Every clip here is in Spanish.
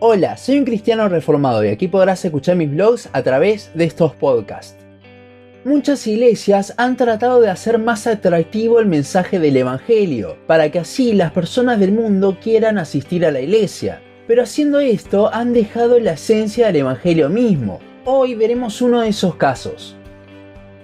Hola, soy un cristiano reformado y aquí podrás escuchar mis blogs a través de estos podcasts. Muchas iglesias han tratado de hacer más atractivo el mensaje del Evangelio, para que así las personas del mundo quieran asistir a la iglesia. Pero haciendo esto han dejado la esencia del Evangelio mismo. Hoy veremos uno de esos casos.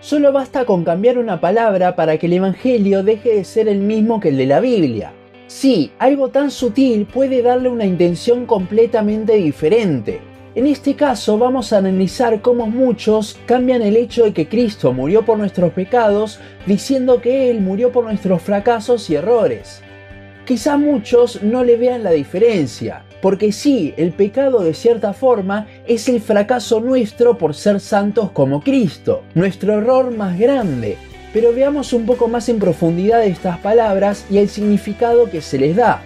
Solo basta con cambiar una palabra para que el evangelio deje de ser el mismo que el de la Biblia. Sí, algo tan sutil puede darle una intención completamente diferente. En este caso vamos a analizar cómo muchos cambian el hecho de que Cristo murió por nuestros pecados diciendo que Él murió por nuestros fracasos y errores. Quizá muchos no le vean la diferencia, porque sí, el pecado de cierta forma es el fracaso nuestro por ser santos como Cristo, nuestro error más grande, pero veamos un poco más en profundidad estas palabras y el significado que se les da.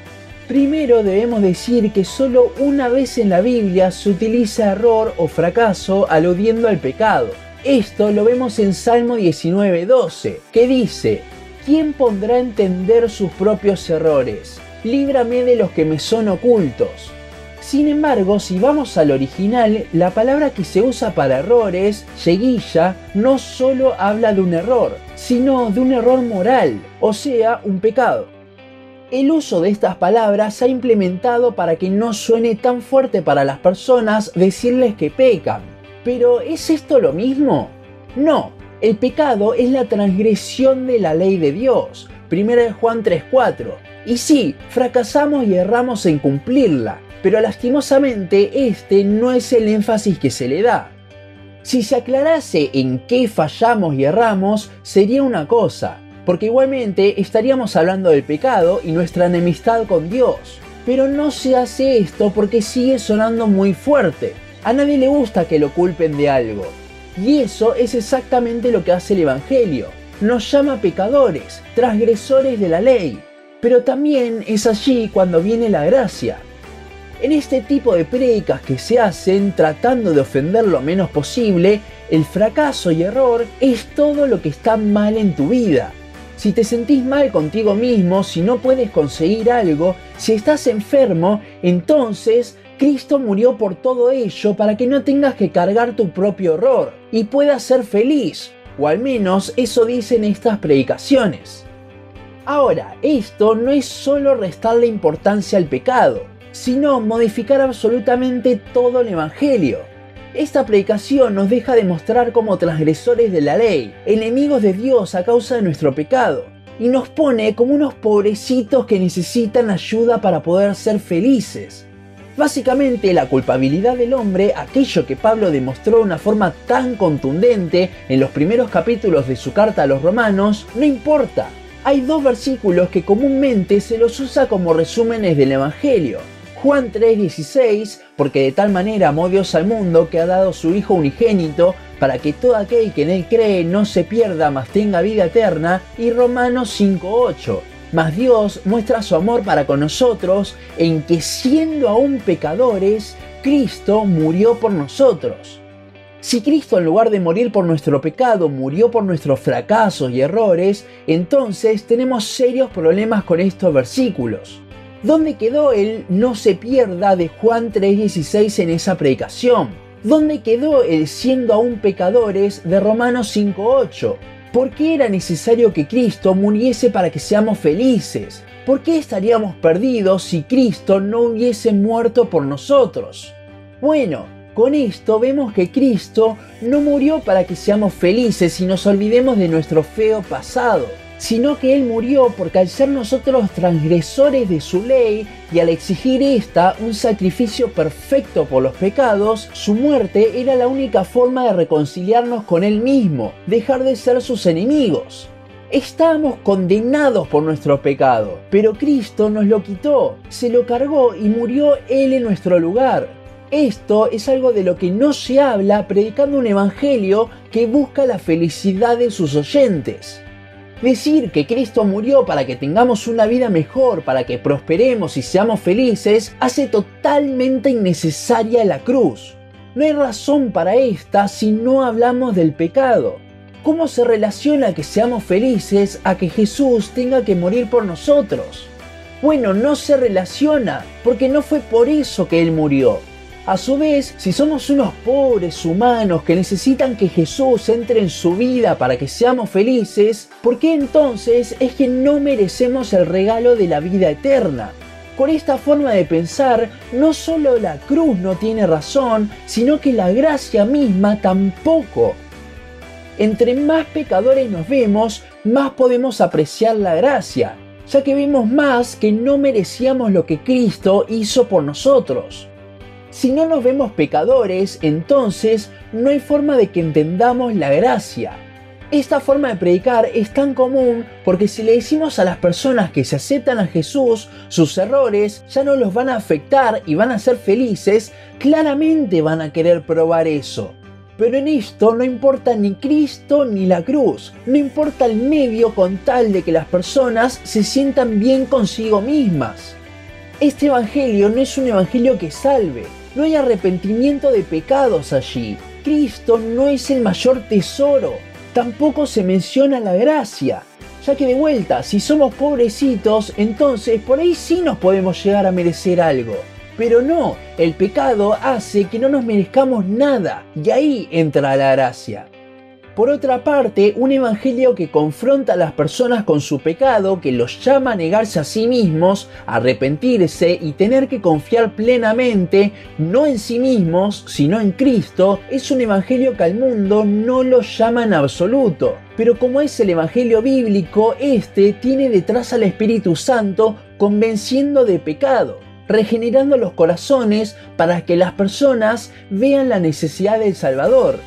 Primero debemos decir que solo una vez en la Biblia se utiliza error o fracaso aludiendo al pecado. Esto lo vemos en Salmo 19:12, que dice, ¿quién podrá entender sus propios errores? Líbrame de los que me son ocultos. Sin embargo, si vamos al original, la palabra que se usa para errores, yeguilla, no solo habla de un error, sino de un error moral, o sea, un pecado. El uso de estas palabras se ha implementado para que no suene tan fuerte para las personas decirles que pecan. Pero ¿es esto lo mismo? No, el pecado es la transgresión de la ley de Dios. 1 Juan 3:4. Y sí, fracasamos y erramos en cumplirla, pero lastimosamente este no es el énfasis que se le da. Si se aclarase en qué fallamos y erramos, sería una cosa, porque igualmente estaríamos hablando del pecado y nuestra enemistad con Dios. Pero no se hace esto porque sigue sonando muy fuerte. A nadie le gusta que lo culpen de algo. Y eso es exactamente lo que hace el Evangelio. Nos llama pecadores, transgresores de la ley. Pero también es allí cuando viene la gracia. En este tipo de predicas que se hacen tratando de ofender lo menos posible, el fracaso y error es todo lo que está mal en tu vida. Si te sentís mal contigo mismo, si no puedes conseguir algo, si estás enfermo, entonces Cristo murió por todo ello para que no tengas que cargar tu propio error y puedas ser feliz. O al menos eso dicen estas predicaciones. Ahora, esto no es solo restarle importancia al pecado sino modificar absolutamente todo el Evangelio. Esta predicación nos deja demostrar como transgresores de la ley, enemigos de Dios a causa de nuestro pecado, y nos pone como unos pobrecitos que necesitan ayuda para poder ser felices. Básicamente la culpabilidad del hombre, aquello que Pablo demostró de una forma tan contundente en los primeros capítulos de su carta a los romanos, no importa. Hay dos versículos que comúnmente se los usa como resúmenes del Evangelio. Juan 3:16, porque de tal manera amó Dios al mundo que ha dado su Hijo unigénito, para que todo aquel que en él cree no se pierda, mas tenga vida eterna, y Romanos 5:8. Mas Dios muestra su amor para con nosotros en que siendo aún pecadores, Cristo murió por nosotros. Si Cristo en lugar de morir por nuestro pecado murió por nuestros fracasos y errores, entonces tenemos serios problemas con estos versículos. ¿Dónde quedó el no se pierda de Juan 3:16 en esa predicación? ¿Dónde quedó el siendo aún pecadores de Romanos 5:8? ¿Por qué era necesario que Cristo muriese para que seamos felices? ¿Por qué estaríamos perdidos si Cristo no hubiese muerto por nosotros? Bueno, con esto vemos que Cristo no murió para que seamos felices y nos olvidemos de nuestro feo pasado sino que Él murió porque al ser nosotros transgresores de su ley y al exigir esta un sacrificio perfecto por los pecados, su muerte era la única forma de reconciliarnos con Él mismo, dejar de ser sus enemigos. Estábamos condenados por nuestro pecado, pero Cristo nos lo quitó, se lo cargó y murió Él en nuestro lugar. Esto es algo de lo que no se habla predicando un evangelio que busca la felicidad de sus oyentes. Decir que Cristo murió para que tengamos una vida mejor, para que prosperemos y seamos felices, hace totalmente innecesaria la cruz. No hay razón para esta si no hablamos del pecado. ¿Cómo se relaciona que seamos felices a que Jesús tenga que morir por nosotros? Bueno, no se relaciona, porque no fue por eso que Él murió. A su vez, si somos unos pobres humanos que necesitan que Jesús entre en su vida para que seamos felices, ¿por qué entonces es que no merecemos el regalo de la vida eterna? Con esta forma de pensar, no solo la cruz no tiene razón, sino que la gracia misma tampoco. Entre más pecadores nos vemos, más podemos apreciar la gracia, ya que vemos más que no merecíamos lo que Cristo hizo por nosotros. Si no nos vemos pecadores, entonces no hay forma de que entendamos la gracia. Esta forma de predicar es tan común porque si le decimos a las personas que se aceptan a Jesús, sus errores ya no los van a afectar y van a ser felices, claramente van a querer probar eso. Pero en esto no importa ni Cristo ni la cruz, no importa el medio con tal de que las personas se sientan bien consigo mismas. Este evangelio no es un evangelio que salve, no hay arrepentimiento de pecados allí. Cristo no es el mayor tesoro. Tampoco se menciona la gracia. Ya que de vuelta, si somos pobrecitos, entonces por ahí sí nos podemos llegar a merecer algo. Pero no, el pecado hace que no nos merezcamos nada. Y ahí entra la gracia. Por otra parte, un evangelio que confronta a las personas con su pecado, que los llama a negarse a sí mismos, a arrepentirse y tener que confiar plenamente, no en sí mismos, sino en Cristo, es un evangelio que al mundo no lo llama en absoluto. Pero como es el evangelio bíblico, este tiene detrás al Espíritu Santo convenciendo de pecado regenerando los corazones para que las personas vean la necesidad del Salvador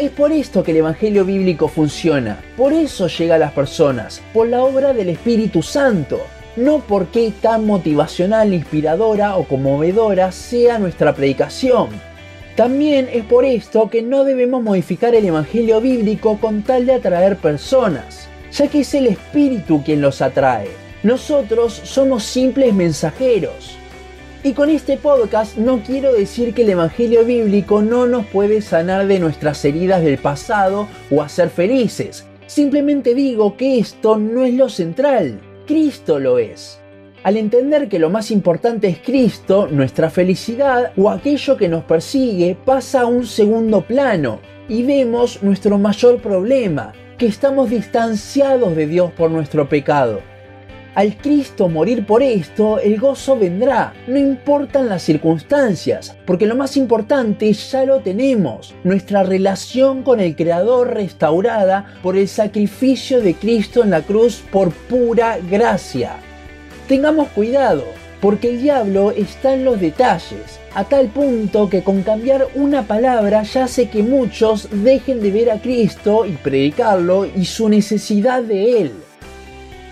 es por esto que el Evangelio bíblico funciona, por eso llega a las personas, por la obra del Espíritu Santo, no porque tan motivacional, inspiradora o conmovedora sea nuestra predicación. También es por esto que no debemos modificar el Evangelio bíblico con tal de atraer personas, ya que es el Espíritu quien los atrae. Nosotros somos simples mensajeros. Y con este podcast no quiero decir que el Evangelio bíblico no nos puede sanar de nuestras heridas del pasado o hacer felices. Simplemente digo que esto no es lo central, Cristo lo es. Al entender que lo más importante es Cristo, nuestra felicidad o aquello que nos persigue pasa a un segundo plano y vemos nuestro mayor problema, que estamos distanciados de Dios por nuestro pecado. Al Cristo morir por esto, el gozo vendrá, no importan las circunstancias, porque lo más importante ya lo tenemos, nuestra relación con el Creador restaurada por el sacrificio de Cristo en la cruz por pura gracia. Tengamos cuidado, porque el diablo está en los detalles, a tal punto que con cambiar una palabra ya hace que muchos dejen de ver a Cristo y predicarlo y su necesidad de Él.